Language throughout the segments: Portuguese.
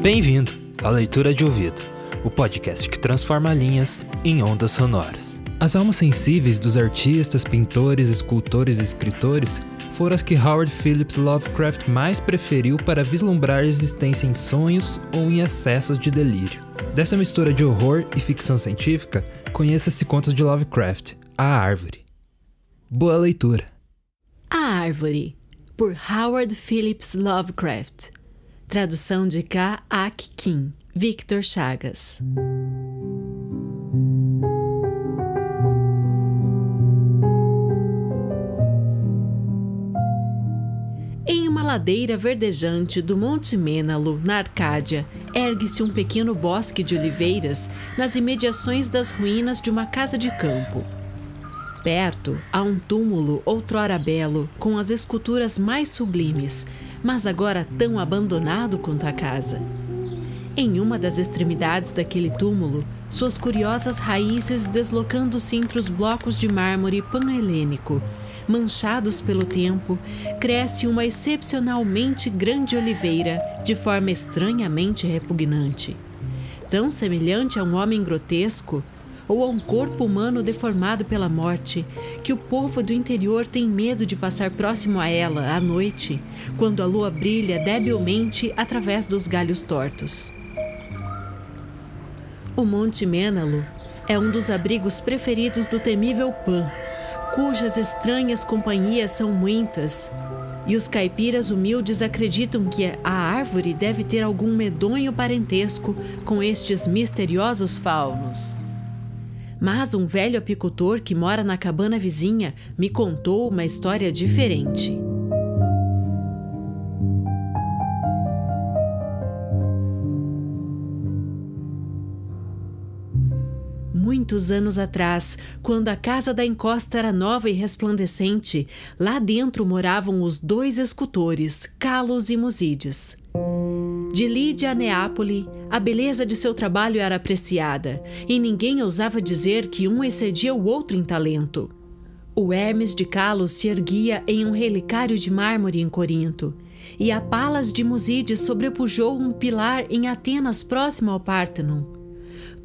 Bem-vindo à Leitura de Ouvido, o podcast que transforma linhas em ondas sonoras. As almas sensíveis dos artistas, pintores, escultores e escritores foram as que Howard Phillips Lovecraft mais preferiu para vislumbrar a existência em sonhos ou em excessos de delírio. Dessa mistura de horror e ficção científica, conheça-se contos de Lovecraft, A Árvore. Boa leitura! A Árvore, por Howard Phillips Lovecraft. Tradução de K. Ak Kim, Victor Chagas. Em uma ladeira verdejante do Monte Mênalo, na Arcádia, ergue-se um pequeno bosque de oliveiras nas imediações das ruínas de uma casa de campo. Perto há um túmulo outrora belo, com as esculturas mais sublimes, mas agora tão abandonado quanto a casa. Em uma das extremidades daquele túmulo, suas curiosas raízes deslocando-se entre os blocos de mármore panhelênico, manchados pelo tempo, cresce uma excepcionalmente grande oliveira de forma estranhamente repugnante. Tão semelhante a um homem grotesco ou a um corpo humano deformado pela morte, que o povo do interior tem medo de passar próximo a ela à noite, quando a lua brilha debilmente através dos galhos tortos. O Monte Mênalo é um dos abrigos preferidos do temível Pan, cujas estranhas companhias são muitas, e os caipiras humildes acreditam que a árvore deve ter algum medonho parentesco com estes misteriosos faunos. Mas um velho apicultor que mora na cabana vizinha me contou uma história diferente. Muitos anos atrás, quando a casa da encosta era nova e resplandecente, lá dentro moravam os dois escultores, Carlos e Musídios. De Lídia a Neápoli, a beleza de seu trabalho era apreciada, e ninguém ousava dizer que um excedia o outro em talento. O Hermes de Calos se erguia em um relicário de mármore em Corinto, e a Palas de Musídes sobrepujou um pilar em Atenas próximo ao Pártenon.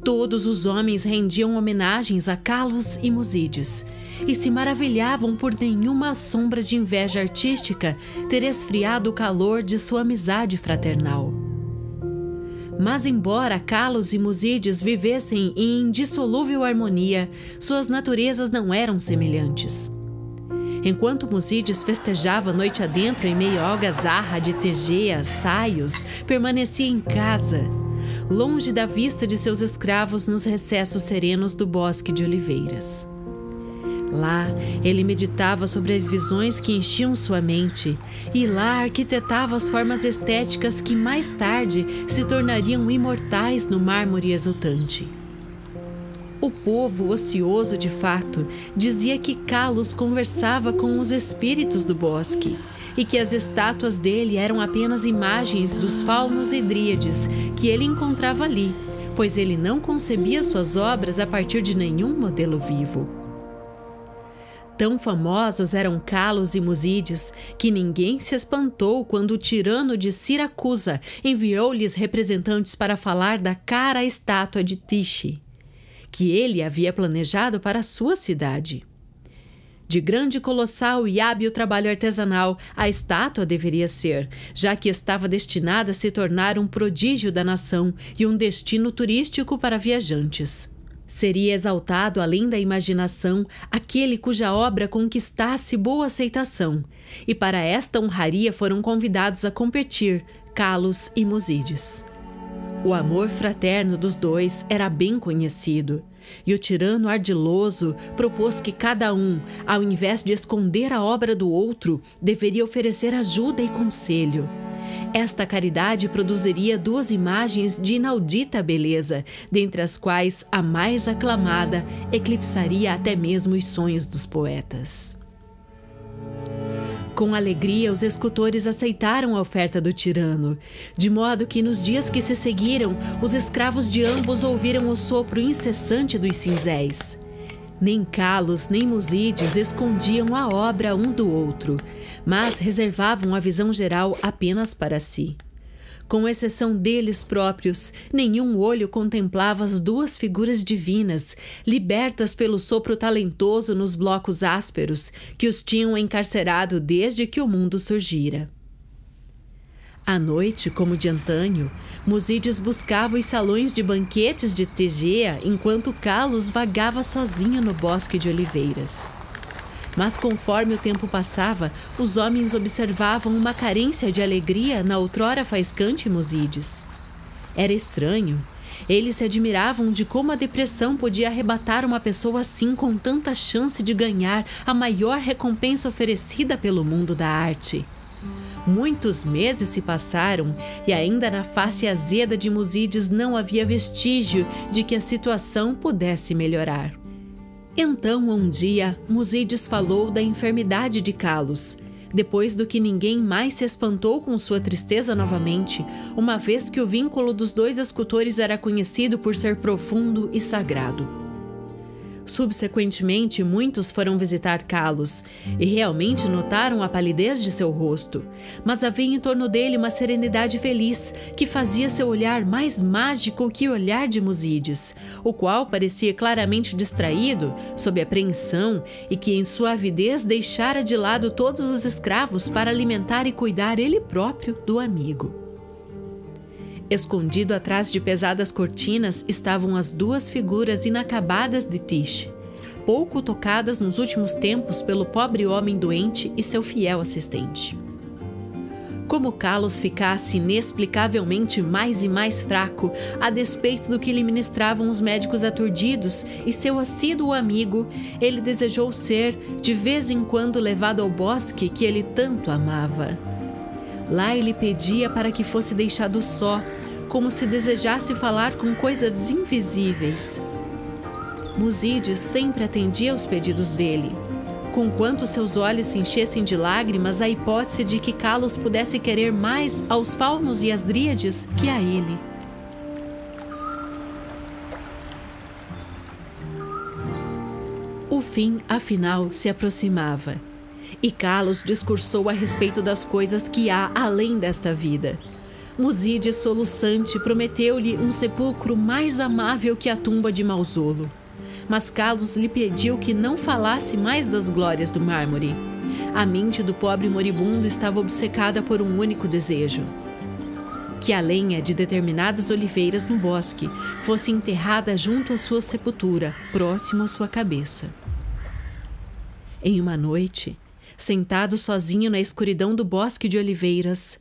Todos os homens rendiam homenagens a Calos e Musídes, e se maravilhavam por nenhuma sombra de inveja artística ter esfriado o calor de sua amizade fraternal. Mas, embora Calos e Musídes vivessem em indissolúvel harmonia, suas naturezas não eram semelhantes. Enquanto Musídes festejava noite adentro em meio à algazarra de Tegea, saios, permanecia em casa, longe da vista de seus escravos nos recessos serenos do bosque de oliveiras. Lá, ele meditava sobre as visões que enchiam sua mente, e lá arquitetava as formas estéticas que mais tarde se tornariam imortais no mármore exultante. O povo, ocioso de fato, dizia que Carlos conversava com os espíritos do bosque e que as estátuas dele eram apenas imagens dos faunos e dríades que ele encontrava ali, pois ele não concebia suas obras a partir de nenhum modelo vivo. Tão famosos eram Calos e Musídes que ninguém se espantou quando o tirano de Siracusa enviou-lhes representantes para falar da cara estátua de Tiche, que ele havia planejado para sua cidade. De grande, colossal e hábil trabalho artesanal, a estátua deveria ser, já que estava destinada a se tornar um prodígio da nação e um destino turístico para viajantes. Seria exaltado além da imaginação aquele cuja obra conquistasse boa aceitação, e para esta honraria foram convidados a competir Calos e Musíades. O amor fraterno dos dois era bem conhecido, e o tirano ardiloso propôs que cada um, ao invés de esconder a obra do outro, deveria oferecer ajuda e conselho. Esta caridade produziria duas imagens de inaudita beleza, dentre as quais a mais aclamada eclipsaria até mesmo os sonhos dos poetas. Com alegria, os escultores aceitaram a oferta do tirano, de modo que nos dias que se seguiram, os escravos de ambos ouviram o sopro incessante dos cinzéis. Nem Calos nem Musídeos escondiam a obra um do outro, mas reservavam a visão geral apenas para si. Com exceção deles próprios, nenhum olho contemplava as duas figuras divinas, libertas pelo sopro talentoso nos blocos ásperos que os tinham encarcerado desde que o mundo surgira. À noite, como de antanho, Musídeis buscava os salões de banquetes de Tegea enquanto Calos vagava sozinho no bosque de oliveiras. Mas conforme o tempo passava, os homens observavam uma carência de alegria na outrora faiscante Musídes. Era estranho. Eles se admiravam de como a depressão podia arrebatar uma pessoa assim com tanta chance de ganhar a maior recompensa oferecida pelo mundo da arte. Muitos meses se passaram e ainda na face azeda de Musídes não havia vestígio de que a situação pudesse melhorar. Então, um dia, Musídes falou da enfermidade de Calos, depois do que ninguém mais se espantou com sua tristeza novamente, uma vez que o vínculo dos dois escultores era conhecido por ser profundo e sagrado. Subsequentemente, muitos foram visitar Carlos e realmente notaram a palidez de seu rosto, mas havia em torno dele uma serenidade feliz que fazia seu olhar mais mágico que o olhar de Musídes, o qual parecia claramente distraído, sob apreensão e que em sua avidez deixara de lado todos os escravos para alimentar e cuidar ele próprio do amigo. Escondido atrás de pesadas cortinas estavam as duas figuras inacabadas de Tish, pouco tocadas nos últimos tempos pelo pobre homem doente e seu fiel assistente. Como Carlos ficasse inexplicavelmente mais e mais fraco, a despeito do que lhe ministravam os médicos aturdidos e seu assíduo amigo, ele desejou ser, de vez em quando, levado ao bosque que ele tanto amava. Lá ele pedia para que fosse deixado só, como se desejasse falar com coisas invisíveis. Musídeos sempre atendia aos pedidos dele. Conquanto seus olhos se enchessem de lágrimas, a hipótese de que Carlos pudesse querer mais aos faunos e às dríades que a ele. O fim, afinal, se aproximava. E Carlos discursou a respeito das coisas que há além desta vida Muside soluçante prometeu-lhe um sepulcro mais amável que a tumba de Mausolo. Mas Carlos lhe pediu que não falasse mais das glórias do mármore. A mente do pobre moribundo estava obcecada por um único desejo: que a lenha de determinadas oliveiras no bosque fosse enterrada junto à sua sepultura, próximo à sua cabeça. Em uma noite, sentado sozinho na escuridão do bosque de oliveiras,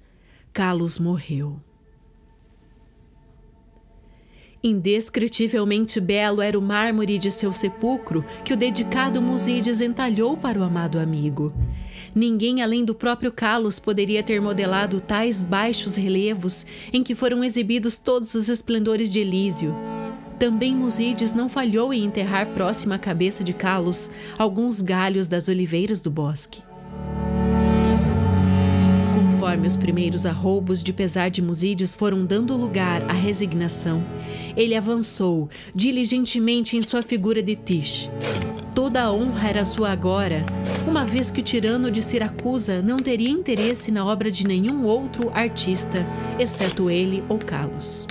Carlos morreu. Indescritivelmente belo era o mármore de seu sepulcro que o dedicado Musídes entalhou para o amado amigo. Ninguém além do próprio Carlos poderia ter modelado tais baixos relevos em que foram exibidos todos os esplendores de Elísio. Também Musídes não falhou em enterrar próxima à cabeça de Carlos alguns galhos das oliveiras do bosque. Conforme os primeiros arroubos de pesar de Musídeos foram dando lugar à resignação, ele avançou diligentemente em sua figura de Tish. Toda a honra era sua agora, uma vez que o tirano de Siracusa não teria interesse na obra de nenhum outro artista, exceto ele ou Carlos.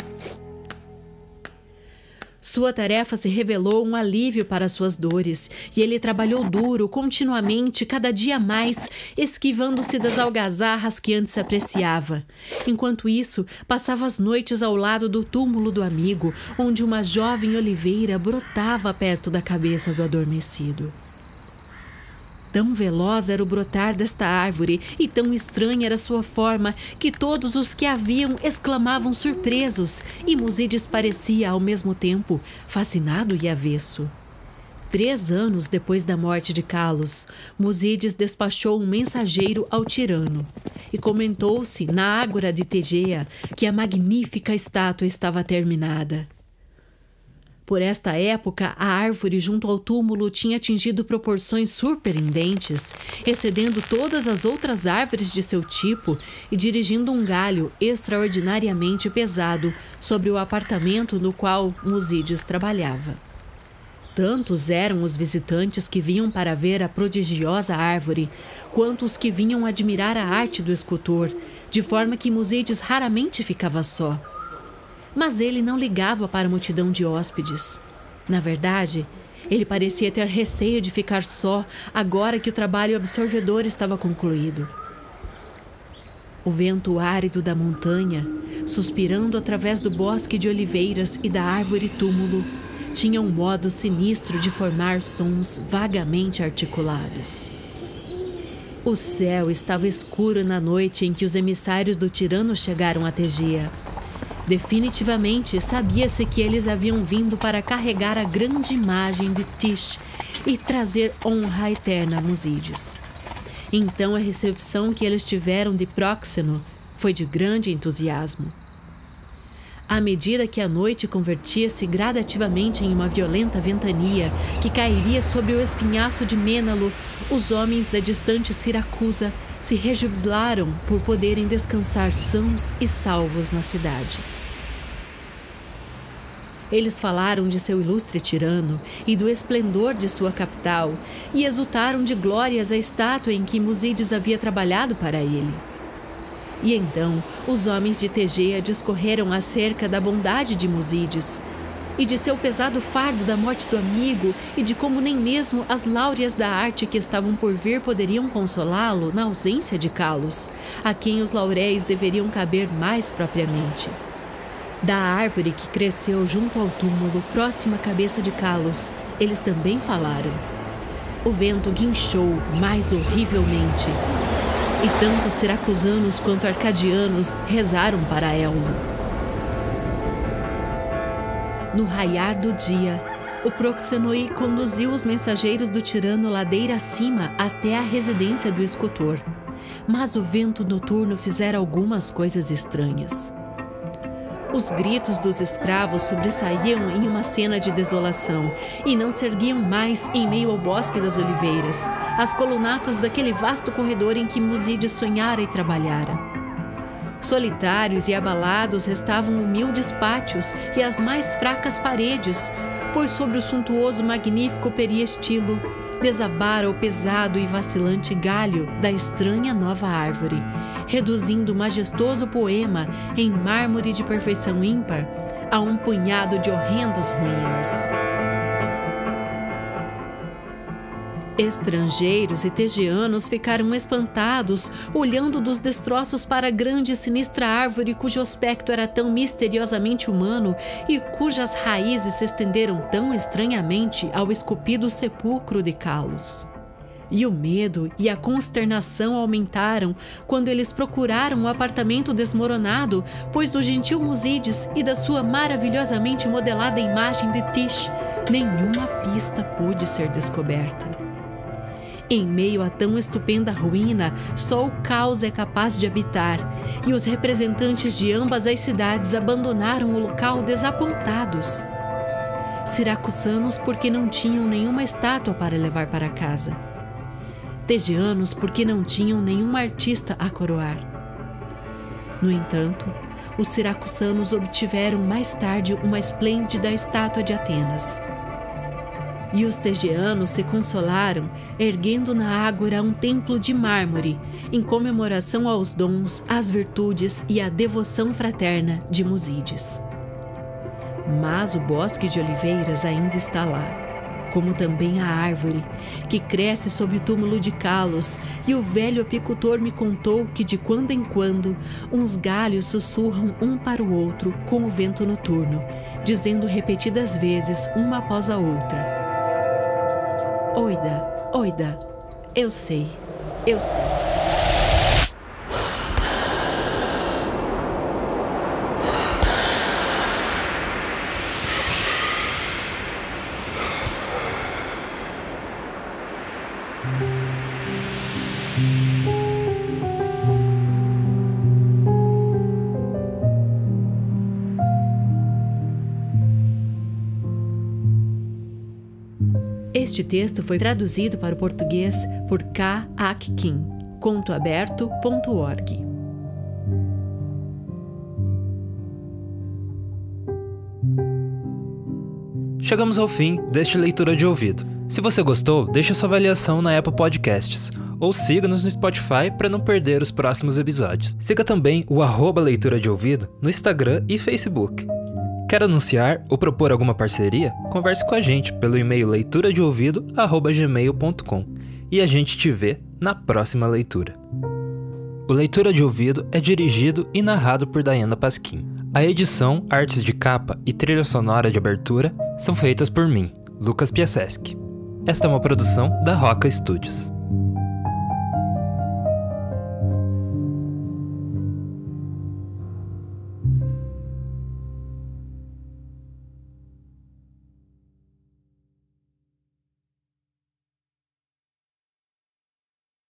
Sua tarefa se revelou um alívio para suas dores, e ele trabalhou duro, continuamente, cada dia mais, esquivando-se das algazarras que antes apreciava. Enquanto isso, passava as noites ao lado do túmulo do amigo, onde uma jovem oliveira brotava perto da cabeça do adormecido. Tão veloz era o brotar desta árvore e tão estranha era sua forma que todos os que a viam exclamavam surpresos e Musíades parecia, ao mesmo tempo, fascinado e avesso. Três anos depois da morte de Calos, Musíades despachou um mensageiro ao tirano e comentou-se na ágora de Tegea que a magnífica estátua estava terminada. Por esta época, a árvore junto ao túmulo tinha atingido proporções surpreendentes, excedendo todas as outras árvores de seu tipo e dirigindo um galho extraordinariamente pesado sobre o apartamento no qual Musídios trabalhava. Tantos eram os visitantes que vinham para ver a prodigiosa árvore, quanto os que vinham admirar a arte do escultor, de forma que Musídios raramente ficava só mas ele não ligava para a multidão de hóspedes. Na verdade, ele parecia ter receio de ficar só agora que o trabalho absorvedor estava concluído. O vento árido da montanha, suspirando através do bosque de oliveiras e da árvore túmulo, tinha um modo sinistro de formar sons vagamente articulados. O céu estava escuro na noite em que os emissários do tirano chegaram a Tegia. Definitivamente sabia-se que eles haviam vindo para carregar a grande imagem de Tish e trazer honra eterna a Musídios. Então a recepção que eles tiveram de Próxeno foi de grande entusiasmo. À medida que a noite convertia-se gradativamente em uma violenta ventania que cairia sobre o espinhaço de Mênalo, os homens da distante Siracusa se rejubilaram por poderem descansar sãos e salvos na cidade. Eles falaram de seu ilustre tirano e do esplendor de sua capital e exultaram de glórias a estátua em que Musídides havia trabalhado para ele. E então os homens de Tegea discorreram acerca da bondade de Musídides e de seu pesado fardo da morte do amigo e de como nem mesmo as láureas da arte que estavam por vir poderiam consolá-lo na ausência de Calos, a quem os lauréis deveriam caber mais propriamente. Da árvore que cresceu junto ao túmulo, próxima à cabeça de Calos, eles também falaram. O vento guinchou mais horrivelmente, e tanto siracusanos quanto arcadianos rezaram para Elmo. No raiar do dia, o Proxenoi conduziu os mensageiros do tirano ladeira acima até a residência do escultor. Mas o vento noturno fizera algumas coisas estranhas. Os gritos dos escravos sobressaíam em uma cena de desolação e não se erguiam mais em meio ao bosque das oliveiras, as colunatas daquele vasto corredor em que Musíades sonhara e trabalhara. Solitários e abalados restavam humildes pátios e as mais fracas paredes, por sobre o suntuoso magnífico periestilo desabara o pesado e vacilante galho da estranha nova árvore, reduzindo o majestoso poema em mármore de perfeição ímpar a um punhado de horrendas ruínas. Estrangeiros e tegeanos ficaram espantados, olhando dos destroços para a grande e sinistra árvore cujo aspecto era tão misteriosamente humano e cujas raízes se estenderam tão estranhamente ao esculpido sepulcro de Calos. E o medo e a consternação aumentaram quando eles procuraram o apartamento desmoronado, pois do gentil Musídes e da sua maravilhosamente modelada imagem de Tish, nenhuma pista pôde ser descoberta. Em meio a tão estupenda ruína, só o caos é capaz de habitar, e os representantes de ambas as cidades abandonaram o local desapontados. Siracusanos porque não tinham nenhuma estátua para levar para casa. Tegianos porque não tinham nenhum artista a coroar. No entanto, os siracusanos obtiveram mais tarde uma esplêndida estátua de Atenas. E os tegeanos se consolaram, erguendo na ágora um templo de mármore, em comemoração aos dons, às virtudes e à devoção fraterna de Musídes. mas o bosque de oliveiras ainda está lá como também a árvore, que cresce sob o túmulo de Calos, e o velho apicultor me contou que de quando em quando uns galhos sussurram um para o outro com o vento noturno, dizendo repetidas vezes uma após a outra: Oida, oida, eu sei, eu sei. Este texto foi traduzido para o português por K. Ak contoaberto.org. Chegamos ao fim deste leitura de ouvido. Se você gostou, deixe sua avaliação na Apple Podcasts ou siga-nos no Spotify para não perder os próximos episódios. Siga também o arroba leitura de ouvido no Instagram e Facebook. Quer anunciar ou propor alguma parceria? Converse com a gente pelo e-mail leituradeouvido@gmail.com e a gente te vê na próxima leitura. O Leitura de Ouvido é dirigido e narrado por Diana Pasquim. A edição, artes de capa e trilha sonora de abertura são feitas por mim, Lucas Piaseschi. Esta é uma produção da Roca Studios.